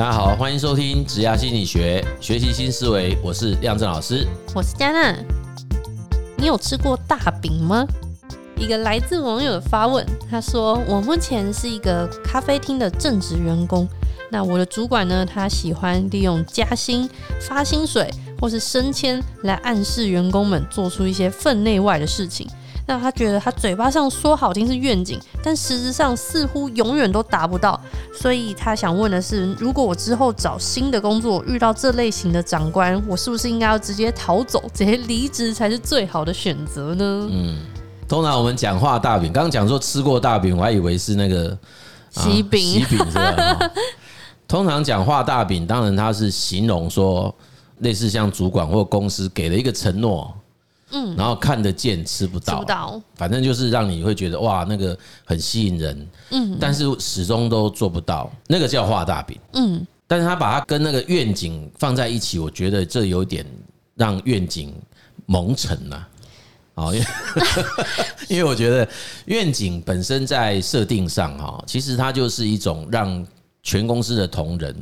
大家好，欢迎收听职涯心理学，学习新思维。我是亮正老师，我是佳娜。你有吃过大饼吗？一个来自网友的发问，他说：“我目前是一个咖啡厅的正职员工，那我的主管呢，他喜欢利用加薪、发薪水或是升迁来暗示员工们做出一些分内外的事情。”那他觉得他嘴巴上说好听是愿景，但实质上似乎永远都达不到，所以他想问的是：如果我之后找新的工作遇到这类型的长官，我是不是应该要直接逃走，直接离职才是最好的选择呢？嗯，通常我们讲画大饼，刚刚讲说吃过大饼，我还以为是那个喜饼，喜饼是吧？通常讲画大饼，当然它是形容说类似像主管或公司给了一个承诺。嗯，然后看得见吃不到，吃不到，反正就是让你会觉得哇，那个很吸引人，嗯，但是始终都做不到，那个叫画大饼，嗯，但是他把它跟那个愿景放在一起，我觉得这有点让愿景蒙尘了，啊，因为 因为我觉得愿景本身在设定上哈，其实它就是一种让全公司的同仁。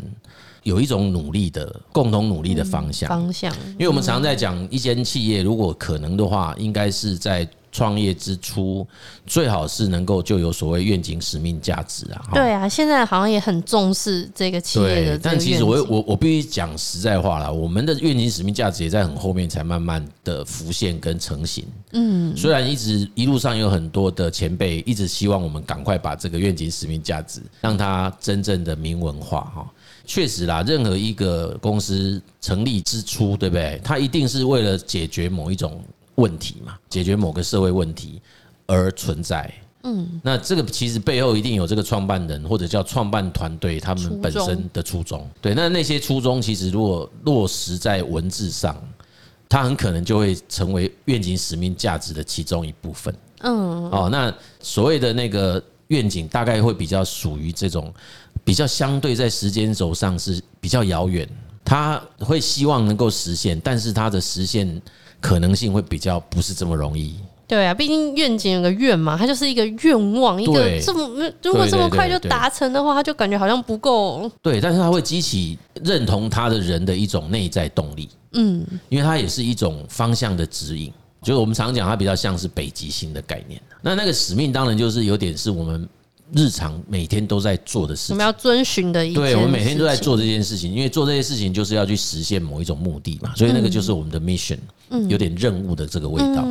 有一种努力的共同努力的方向，方向。因为我们常常在讲，一间企业如果可能的话，应该是在创业之初，最好是能够就有所谓愿景、使命、价值啊。对啊，现在好像也很重视这个企业的。但其实我我我必须讲实在话啦，我们的愿景、使命、价值也在很后面才慢慢的浮现跟成型。嗯，虽然一直一路上有很多的前辈一直希望我们赶快把这个愿景、使命、价值让它真正的明文化哈。确实啦，任何一个公司成立之初，对不对？它一定是为了解决某一种问题嘛，解决某个社会问题而存在。嗯，那这个其实背后一定有这个创办人或者叫创办团队他们本身的初衷。对，那那些初衷其实如果落实在文字上，它很可能就会成为愿景、使命、价值的其中一部分。嗯，哦，那所谓的那个愿景，大概会比较属于这种。比较相对在时间轴上是比较遥远，他会希望能够实现，但是他的实现可能性会比较不是这么容易。对啊，毕竟愿景有个愿嘛，它就是一个愿望，一个这么如果这么快就达成的话，他就感觉好像不够。对，但是他会激起认同他的人的一种内在动力。嗯，因为它也是一种方向的指引，就是我们常讲它比较像是北极星的概念。那那个使命当然就是有点是我们。日常每天都在做的事情，我们要遵循的一。对，我们每天都在做这件事情，因为做这些事情就是要去实现某一种目的嘛，所以那个就是我们的 mission，有点任务的这个味道。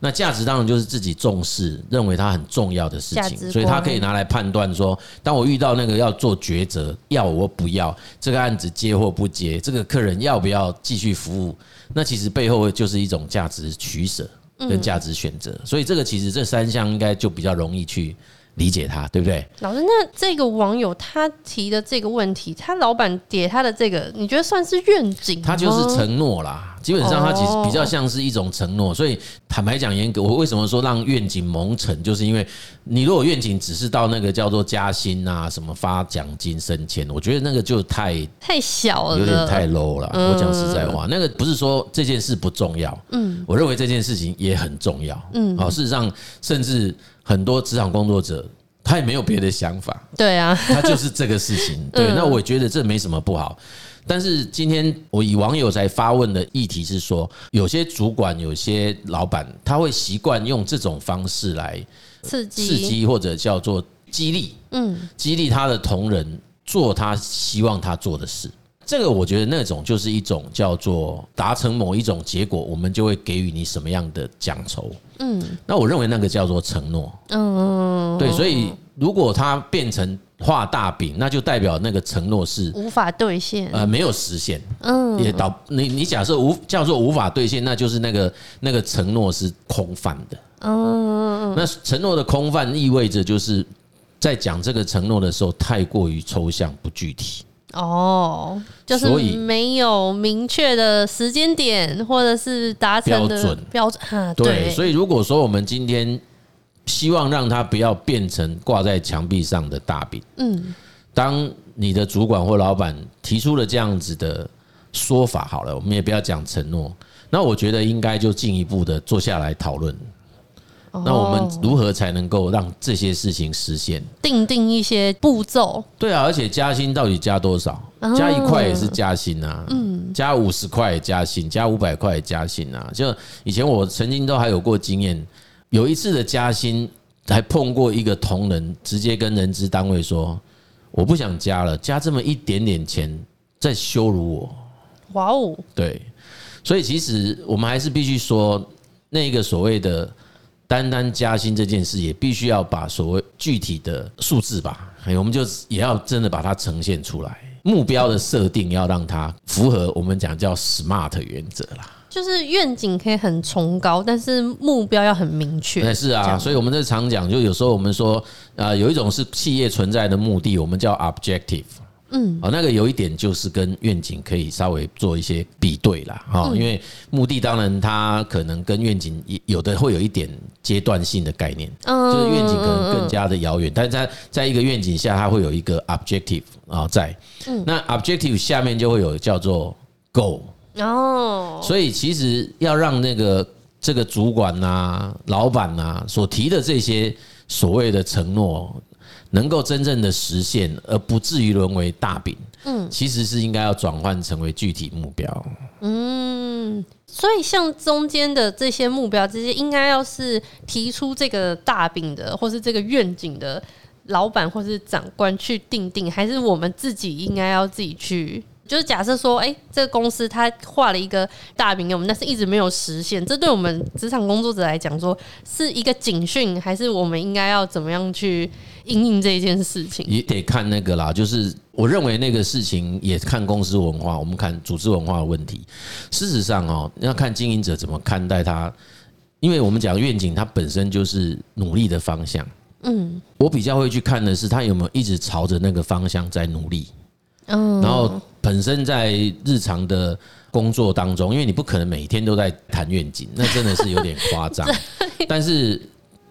那价值当然就是自己重视、认为它很重要的事情，所以它可以拿来判断说，当我遇到那个要做抉择，要我不要这个案子接或不接，这个客人要不要继续服务，那其实背后就是一种价值取舍跟价值选择。所以这个其实这三项应该就比较容易去。理解他，对不对？老师，那这个网友他提的这个问题，他老板给他的这个，你觉得算是愿景？他就是承诺啦，基本上他其实比较像是一种承诺。所以坦白讲，严格，我为什么说让愿景蒙尘，就是因为你如果愿景只是到那个叫做加薪啊，什么发奖金升迁，我觉得那个就太太小了，有点太 low 了。我讲实在话，那个不是说这件事不重要，嗯，我认为这件事情也很重要，嗯，好，事实上甚至。很多职场工作者，他也没有别的想法。对啊，他就是这个事情。对，那我觉得这没什么不好。但是今天我以网友在发问的议题是说，有些主管、有些老板，他会习惯用这种方式来刺激、刺激或者叫做激励，嗯，激励他的同仁做他希望他做的事。这个我觉得那种就是一种叫做达成某一种结果，我们就会给予你什么样的奖酬。嗯，那我认为那个叫做承诺。嗯，对，所以如果它变成画大饼，那就代表那个承诺是无法兑现，呃，没有实现。嗯，也导你你假设无叫做无法兑现，那就是那个那个承诺是空泛的。嗯，那承诺的空泛意味着就是在讲这个承诺的时候太过于抽象不具体。哦，就是没有明确的时间点，或者是达成的标准标准。对，所以如果说我们今天希望让它不要变成挂在墙壁上的大饼，嗯，当你的主管或老板提出了这样子的说法，好了，我们也不要讲承诺，那我觉得应该就进一步的坐下来讨论。那我们如何才能够让这些事情实现？定定一些步骤。对啊，而且加薪到底加多少？加一块也是加薪啊，嗯，加五十块也加薪，加五百块也加薪啊。就以前我曾经都还有过经验，有一次的加薪还碰过一个同仁，直接跟人资单位说：“我不想加了，加这么一点点钱在羞辱我。”哇哦，对，所以其实我们还是必须说，那个所谓的。单单加薪这件事，也必须要把所谓具体的数字吧，我们就也要真的把它呈现出来。目标的设定要让它符合我们讲叫 SMART 原则啦。就是愿景可以很崇高，但是目标要很明确。是啊，所以我们这常讲，就有时候我们说，啊，有一种是企业存在的目的，我们叫 objective。嗯，哦，那个有一点就是跟愿景可以稍微做一些比对啦，哈，因为目的当然它可能跟愿景有的会有一点阶段性的概念，就是愿景可能更加的遥远，但是在在一个愿景下，它会有一个 objective 啊在，那 objective 下面就会有叫做 goal 哦，所以其实要让那个这个主管呐、老板呐所提的这些所谓的承诺。能够真正的实现，而不至于沦为大饼，嗯，其实是应该要转换成为具体目标，嗯，所以像中间的这些目标，这些应该要是提出这个大饼的，或是这个愿景的老板或是长官去定定，还是我们自己应该要自己去？就是假设说，哎，这个公司它画了一个大饼给我们，但是一直没有实现，这对我们职场工作者来讲，说是一个警讯，还是我们应该要怎么样去应应这一件事情？也得看那个啦，就是我认为那个事情也看公司文化，我们看组织文化的问题。事实上哦，要看经营者怎么看待它，因为我们讲愿景，它本身就是努力的方向。嗯，我比较会去看的是，他有没有一直朝着那个方向在努力。嗯，然后本身在日常的工作当中，因为你不可能每天都在谈愿景，那真的是有点夸张。但是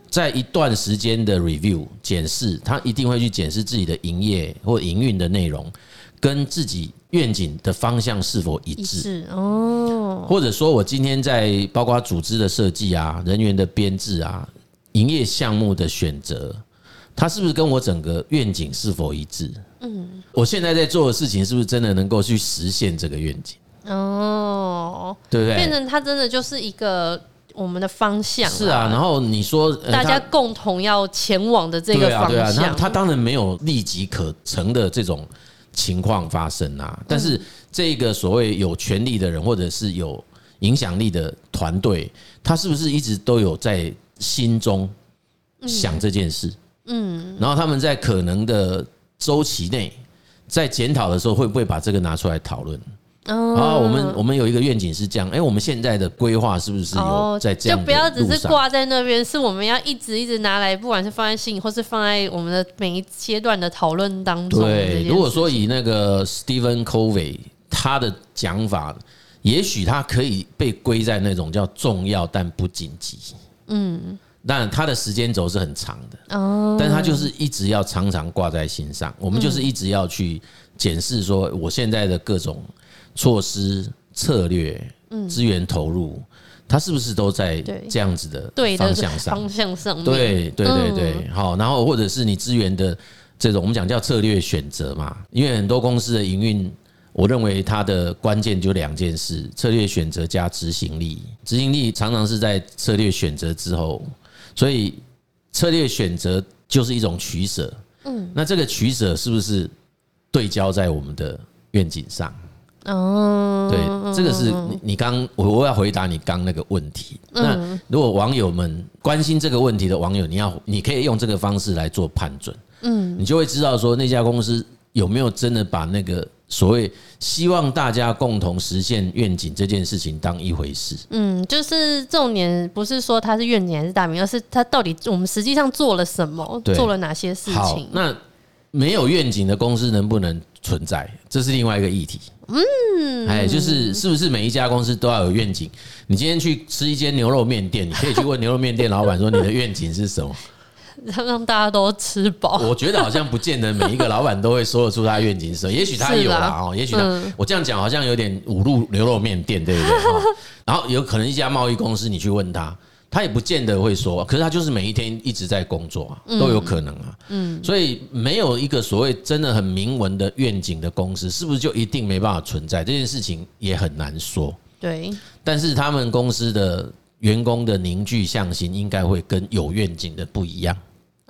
在一段时间的 review 检视，他一定会去检视自己的营业或营运的内容，跟自己愿景的方向是否一致。哦，或者说我今天在包括组织的设计啊、人员的编制啊、营业项目的选择。它是不是跟我整个愿景是否一致？嗯，我现在在做的事情是不是真的能够去实现这个愿景？哦，对不对？变成它真的就是一个我们的方向。是啊，然后你说大家共同要前往的这个方向，对啊，那它当然没有立即可成的这种情况发生啊。但是这个所谓有权力的人或者是有影响力的团队，他是不是一直都有在心中想这件事？嗯，然后他们在可能的周期内，在检讨的时候，会不会把这个拿出来讨论？哦，我们我们有一个愿景是这样，哎，我们现在的规划是不是有在这样？就不要只是挂在那边，是我们要一直一直拿来，不管是放在心里，或是放在我们的每一阶段的讨论当中。对，如果说以那个 Stephen Covey 他的讲法，也许他可以被归在那种叫重要但不紧急。嗯。但他的时间轴是很长的，哦，但他就是一直要常常挂在心上。我们就是一直要去检视说，我现在的各种措施、策略、资源投入，它是不是都在这样子的方向上？方向上，对对对对，好。然后或者是你资源的这种，我们讲叫策略选择嘛。因为很多公司的营运，我认为它的关键就两件事：策略选择加执行力。执行力常常是在策略选择之后。所以策略选择就是一种取舍，嗯，那这个取舍是不是对焦在我们的愿景上？哦，对，这个是你你刚我我要回答你刚那个问题。那如果网友们关心这个问题的网友，你要你可以用这个方式来做判准，嗯，你就会知道说那家公司有没有真的把那个。所谓希望大家共同实现愿景这件事情当一回事，嗯，就是重点不是说它是愿景还是大名，而是它到底我们实际上做了什么，做了哪些事情。好，那没有愿景的公司能不能存在？这是另外一个议题。嗯，哎，就是是不是每一家公司都要有愿景？你今天去吃一间牛肉面店，你可以去问牛肉面店老板说，你的愿景是什么？让让大家都吃饱，我觉得好像不见得每一个老板都会说得出他愿景是什么，也许他有啦哦，也许他我这样讲好像有点五路牛肉面店，对不对？然后有可能一家贸易公司，你去问他，他也不见得会说，可是他就是每一天一直在工作啊，都有可能啊。嗯，所以没有一个所谓真的很明文的愿景的公司，是不是就一定没办法存在？这件事情也很难说。对，但是他们公司的员工的凝聚向心，应该会跟有愿景的不一样。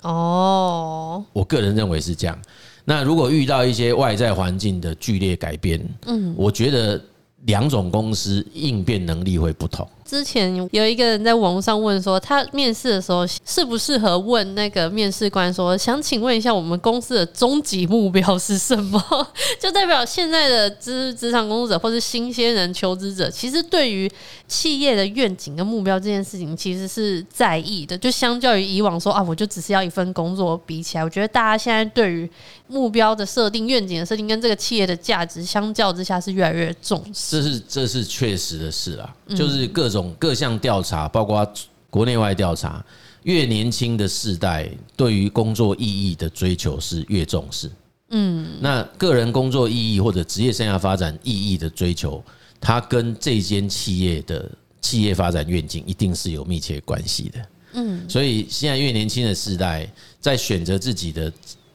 哦，我个人认为是这样。那如果遇到一些外在环境的剧烈改变，嗯，我觉得两种公司应变能力会不同。之前有一个人在网络上问说，他面试的时候适不适合问那个面试官说，想请问一下我们公司的终极目标是什么？就代表现在的职职场工作者或是新鲜人求职者，其实对于企业的愿景跟目标这件事情，其实是在意的。就相较于以往说啊，我就只是要一份工作比起来，我觉得大家现在对于目标的设定、愿景的设定跟这个企业的价值相较之下是越来越重视。这是这是确实的事啊，就是各种种。各项调查，包括国内外调查，越年轻的世代对于工作意义的追求是越重视。嗯，那个人工作意义或者职业生涯发展意义的追求，它跟这间企业的企业发展愿景一定是有密切关系的。嗯，所以现在越年轻的世代在选择自己的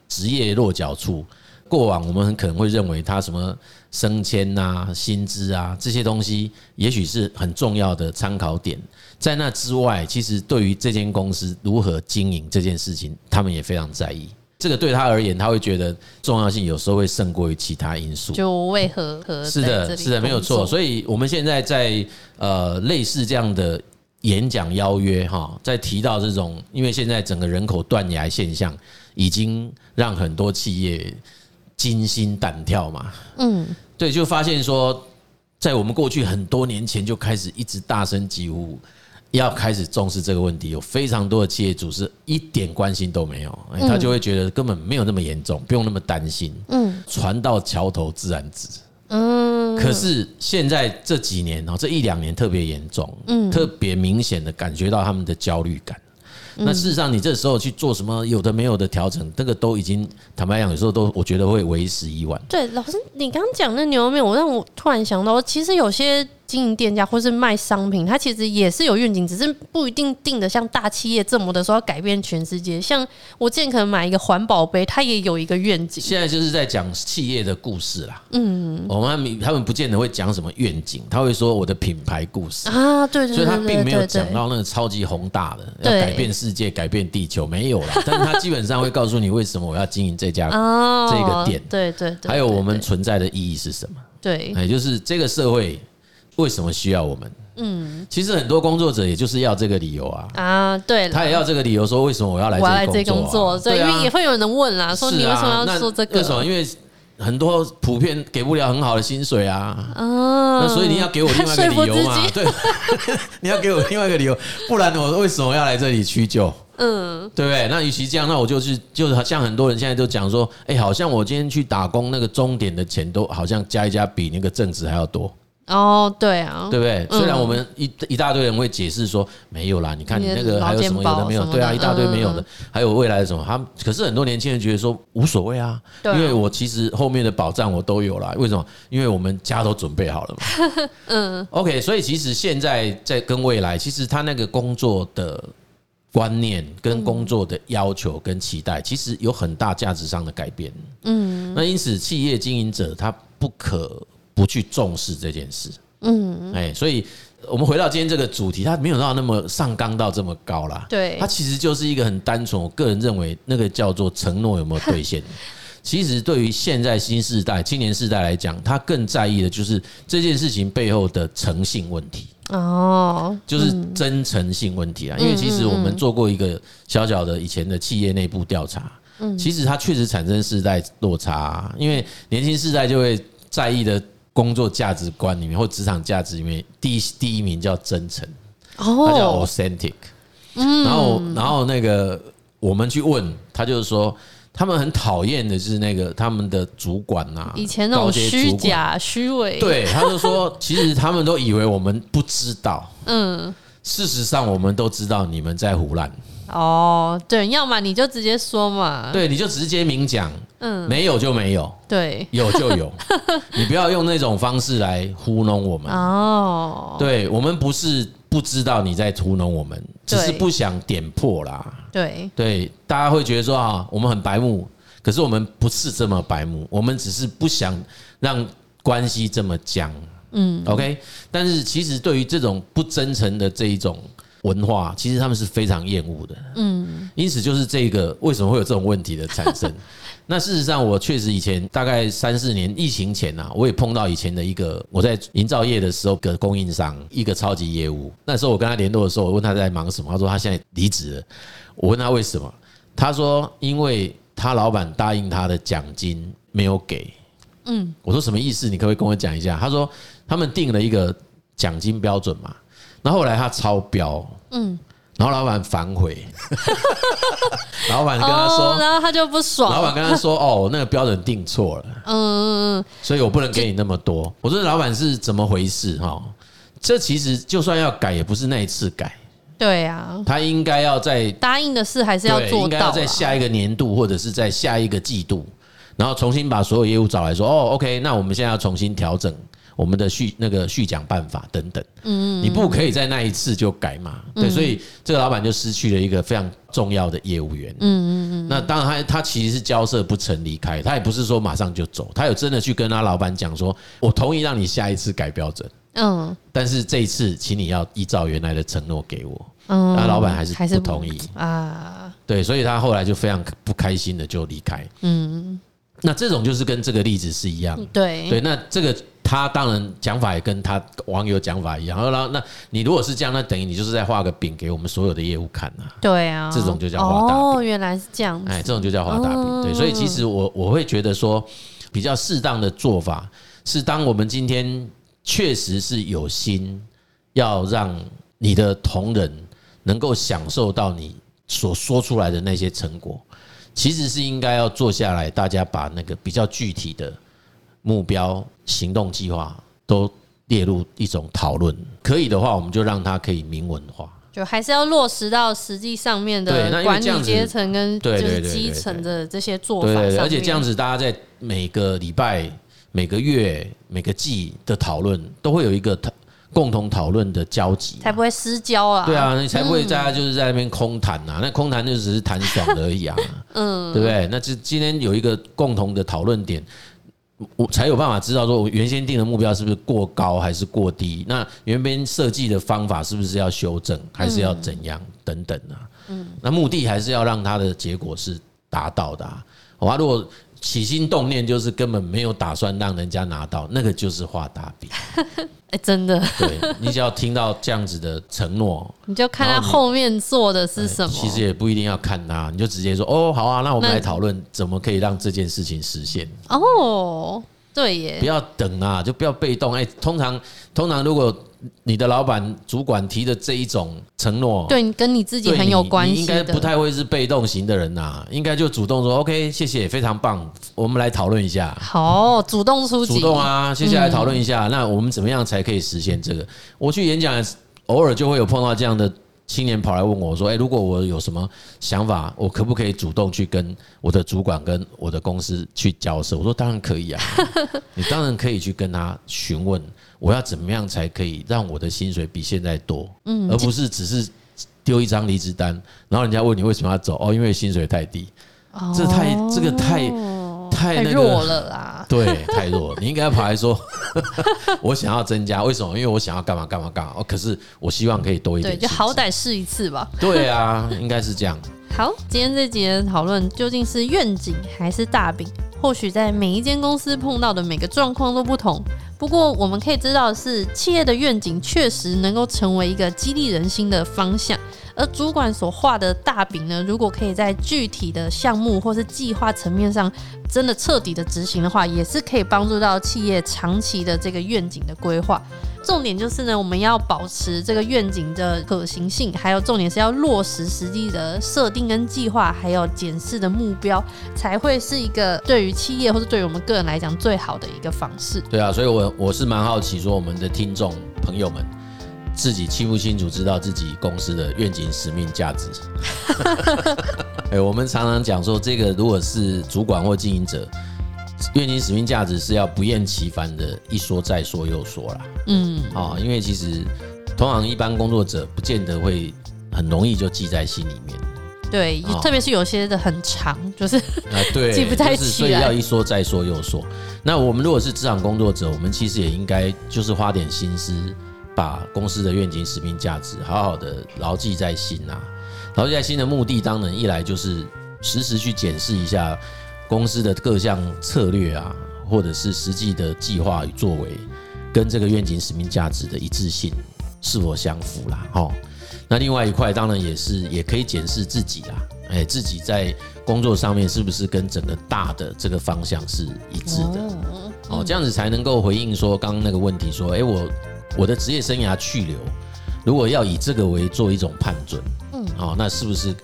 职业落脚处。过往我们很可能会认为他什么升迁啊、薪资啊这些东西，也许是很重要的参考点。在那之外，其实对于这间公司如何经营这件事情，他们也非常在意。这个对他而言，他会觉得重要性有时候会胜过于其他因素。就为何和是的，是的，没有错。所以我们现在在呃类似这样的演讲邀约哈，在提到这种，因为现在整个人口断崖现象已经让很多企业。惊心胆跳嘛，嗯，对，就发现说，在我们过去很多年前就开始一直大声疾呼，要开始重视这个问题。有非常多的企业主是一点关心都没有，他就会觉得根本没有那么严重，不用那么担心。嗯，船到桥头自然直。嗯，可是现在这几年哦，这一两年特别严重，嗯，特别明显的感觉到他们的焦虑感。那事实上，你这时候去做什么有的没有的调整，这个都已经坦白讲，有时候都我觉得会为时已晚。对，老师，你刚刚讲那牛肉面，我让我突然想到，其实有些。经营店家或是卖商品，它其实也是有愿景，只是不一定定的像大企业这么的说要改变全世界。像我之前可能买一个环保杯，它也有一个愿景。现在就是在讲企业的故事啦。嗯，我们他们不见得会讲什么愿景，他会说我的品牌故事啊，对对，所以他并没有讲到那个超级宏大的要改变世界、改变地球，没有啦。但是他基本上会告诉你为什么我要经营这家这个店，对对，还有我们存在的意义是什么？对，也就是这个社会。为什么需要我们？嗯，其实很多工作者也就是要这个理由啊啊，对，他也要这个理由说为什么我要来这工作？对，因为也会有人问啦，说你为什么要说这个？为什么？因为很多普遍给不了很好的薪水啊，那所以你要给我另外一个理由嘛？对，你要给我另外一个理由，不然我为什么要来这里屈就？嗯，对不对？那与其这样，那我就是就是像很多人现在都讲说，哎，好像我今天去打工，那个钟点的钱都好像加一加比那个正职还要多。哦，对啊，对不对？虽然我们一一大堆人会解释说没有啦，你看你那个还有什么有的没有？对啊，一大堆没有的，还有未来的什么？他可是很多年轻人觉得说无所谓啊，因为我其实后面的保障我都有了。为什么？因为我们家都准备好了嘛。嗯，OK，所以其实现在在跟未来，其实他那个工作的观念、跟工作的要求、跟期待，其实有很大价值上的改变。嗯，那因此企业经营者他不可。不去重视这件事，嗯，哎，所以我们回到今天这个主题，它没有到那么上纲到这么高啦。对，它其实就是一个很单纯。我个人认为，那个叫做承诺有没有兑现。其实对于现在新时代、青年世代来讲，他更在意的就是这件事情背后的诚信问题。哦，就是真诚性问题啊。因为其实我们做过一个小小的以前的企业内部调查，嗯，其实它确实产生世代落差，因为年轻世代就会在意的。工作价值观里面或职场价值里面，第一第一名叫真诚，他叫 authentic。然后然后那个我们去问他，就是说他们很讨厌的是那个他们的主管呐，以前那种虚假虚伪。对，他就说其实他们都以为我们不知道，嗯，事实上我们都知道你们在唬烂。哦，对，要么你就直接说嘛，对，你就直接明讲，嗯，没有就没有，对，有就有，你不要用那种方式来糊弄我们。哦，对，我们不是不知道你在糊弄我们，只是不想点破啦。对对，大家会觉得说啊，我们很白目，可是我们不是这么白目，我们只是不想让关系这么僵。嗯，OK。但是其实对于这种不真诚的这一种文化，其实他们是非常厌恶的。嗯，因此就是这个为什么会有这种问题的产生。那事实上，我确实以前大概三四年疫情前呐，我也碰到以前的一个我在营造业的时候的供应商，一个超级业务。那时候我跟他联络的时候，我问他在忙什么，他说他现在离职了。我问他为什么，他说因为他老板答应他的奖金没有给。嗯，我说什么意思？你可不可以跟我讲一下？他说他们定了一个奖金标准嘛，然后后来他超标。嗯。然后老板反悔，老板跟他说，然后他就不爽。老板跟他说：“哦，那个标准定错了，嗯，所以我不能给你那么多。”我说：“老板是怎么回事？哈，这其实就算要改，也不是那一次改。对啊，他应该要在答应的事还是要做到，应该要在下一个年度或者是在下一个季度，然后重新把所有业务找来说：‘哦，OK，那我们现在要重新调整。’”我们的续那个续奖办法等等，嗯，你不可以在那一次就改嘛，对，所以这个老板就失去了一个非常重要的业务员，嗯嗯嗯。那当然他他其实是交涉不成离开，他也不是说马上就走，他有真的去跟他老板讲说，我同意让你下一次改标准，嗯，但是这一次请你要依照原来的承诺给我，嗯，那老板还是不同意。啊，对，所以他后来就非常不开心的就离开，嗯，那这种就是跟这个例子是一样，对对，那这个。他当然讲法也跟他网友讲法一样，然后那你如果是这样，那等于你就是在画个饼给我们所有的业务看啊。对啊，这种就叫画大饼。哦，原来是这样。哎，这种就叫画大饼。对，所以其实我我会觉得说，比较适当的做法是，当我们今天确实是有心要让你的同仁能够享受到你所说出来的那些成果，其实是应该要坐下来，大家把那个比较具体的。目标、行动计划都列入一种讨论，可以的话，我们就让它可以明文化，就还是要落实到实际上面的管理阶层跟就是基层的这些做法。对，而且这样子，大家在每个礼拜、每个月、每个季的讨论，都会有一个共同讨论的交集，才不会私交啊。对啊，你才不会大家就是在那边空谈啊，那空谈就只是谈爽而已啊。嗯，对不对？那这今天有一个共同的讨论点。我才有办法知道说，我原先定的目标是不是过高还是过低？那原边设计的方法是不是要修正，还是要怎样等等啊？嗯，那目的还是要让它的结果是达到的啊。好，如果起心动念就是根本没有打算让人家拿到，那个就是画大饼。哎，真的，对，你只要听到这样子的承诺，你就看他后面做的是什么。其实也不一定要看他，你就直接说哦，好啊，那我们来讨论怎么可以让这件事情实现。哦，对耶，不要等啊，就不要被动。哎，通常通常如果。你的老板、主管提的这一种承诺，对，跟你自己很有关系，应该不太会是被动型的人呐，应该就主动说 “OK，谢谢，非常棒，我们来讨论一下。”好，主动出击，主动啊，接下来讨论一下，那我们怎么样才可以实现这个？我去演讲，偶尔就会有碰到这样的。青年跑来问我说：“诶，如果我有什么想法，我可不可以主动去跟我的主管、跟我的公司去交涉？”我说：“ 当然可以啊，你当然可以去跟他询问，我要怎么样才可以让我的薪水比现在多，嗯，而不是只是丢一张离职单，然后人家问你为什么要走？哦，因为薪水太低，这太这个太。”太弱了啦！对，太弱了。你应该跑来说，我想要增加，为什么？因为我想要干嘛干嘛干嘛。哦，可是我希望可以多一点。对，就好歹试一次吧。对啊，应该是这样。好，今天这集的讨论究竟是愿景还是大饼？或许在每一间公司碰到的每个状况都不同。不过我们可以知道的是，企业的愿景确实能够成为一个激励人心的方向。而主管所画的大饼呢，如果可以在具体的项目或是计划层面上真的彻底的执行的话，也是可以帮助到企业长期的这个愿景的规划。重点就是呢，我们要保持这个愿景的可行性，还有重点是要落实实际的设定跟计划，还有检视的目标，才会是一个对于企业或者对于我们个人来讲最好的一个方式。对啊，所以我我是蛮好奇，说我们的听众朋友们。自己清不清楚知道自己公司的愿景、使命、价值？哎，我们常常讲说，这个如果是主管或经营者，愿景、使命、价值是要不厌其烦的一说再说又说啦。嗯，啊，因为其实通常一般工作者不见得会很容易就记在心里面。对，特别是有些的很长，就是啊，对，记不太起来，所以要一说再说又说。那我们如果是职场工作者，我们其实也应该就是花点心思，把公司的愿景、使命、价值好好的牢记在心啊。牢记在心的目的，当然一来就是时时去检视一下公司的各项策略啊，或者是实际的计划与作为，跟这个愿景、使命、价值的一致性是否相符啦。哈。那另外一块当然也是，也可以检视自己啦，哎，自己在工作上面是不是跟整个大的这个方向是一致的？哦，这样子才能够回应说刚刚那个问题，说，哎，我我的职业生涯去留，如果要以这个为做一种判准，嗯，哦，那是不是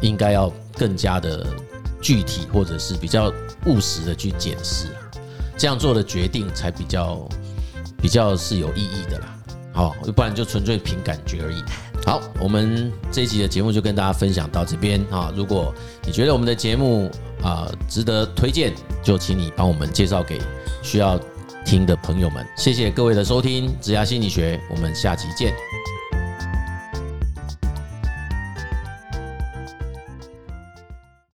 应该要更加的具体，或者是比较务实的去检视啊？这样做的决定才比较比较是有意义的啦。好，不然就纯粹凭感觉而已。好，我们这一集的节目就跟大家分享到这边啊。如果你觉得我们的节目啊值得推荐，就请你帮我们介绍给需要听的朋友们。谢谢各位的收听，职涯心理学，我们下期见。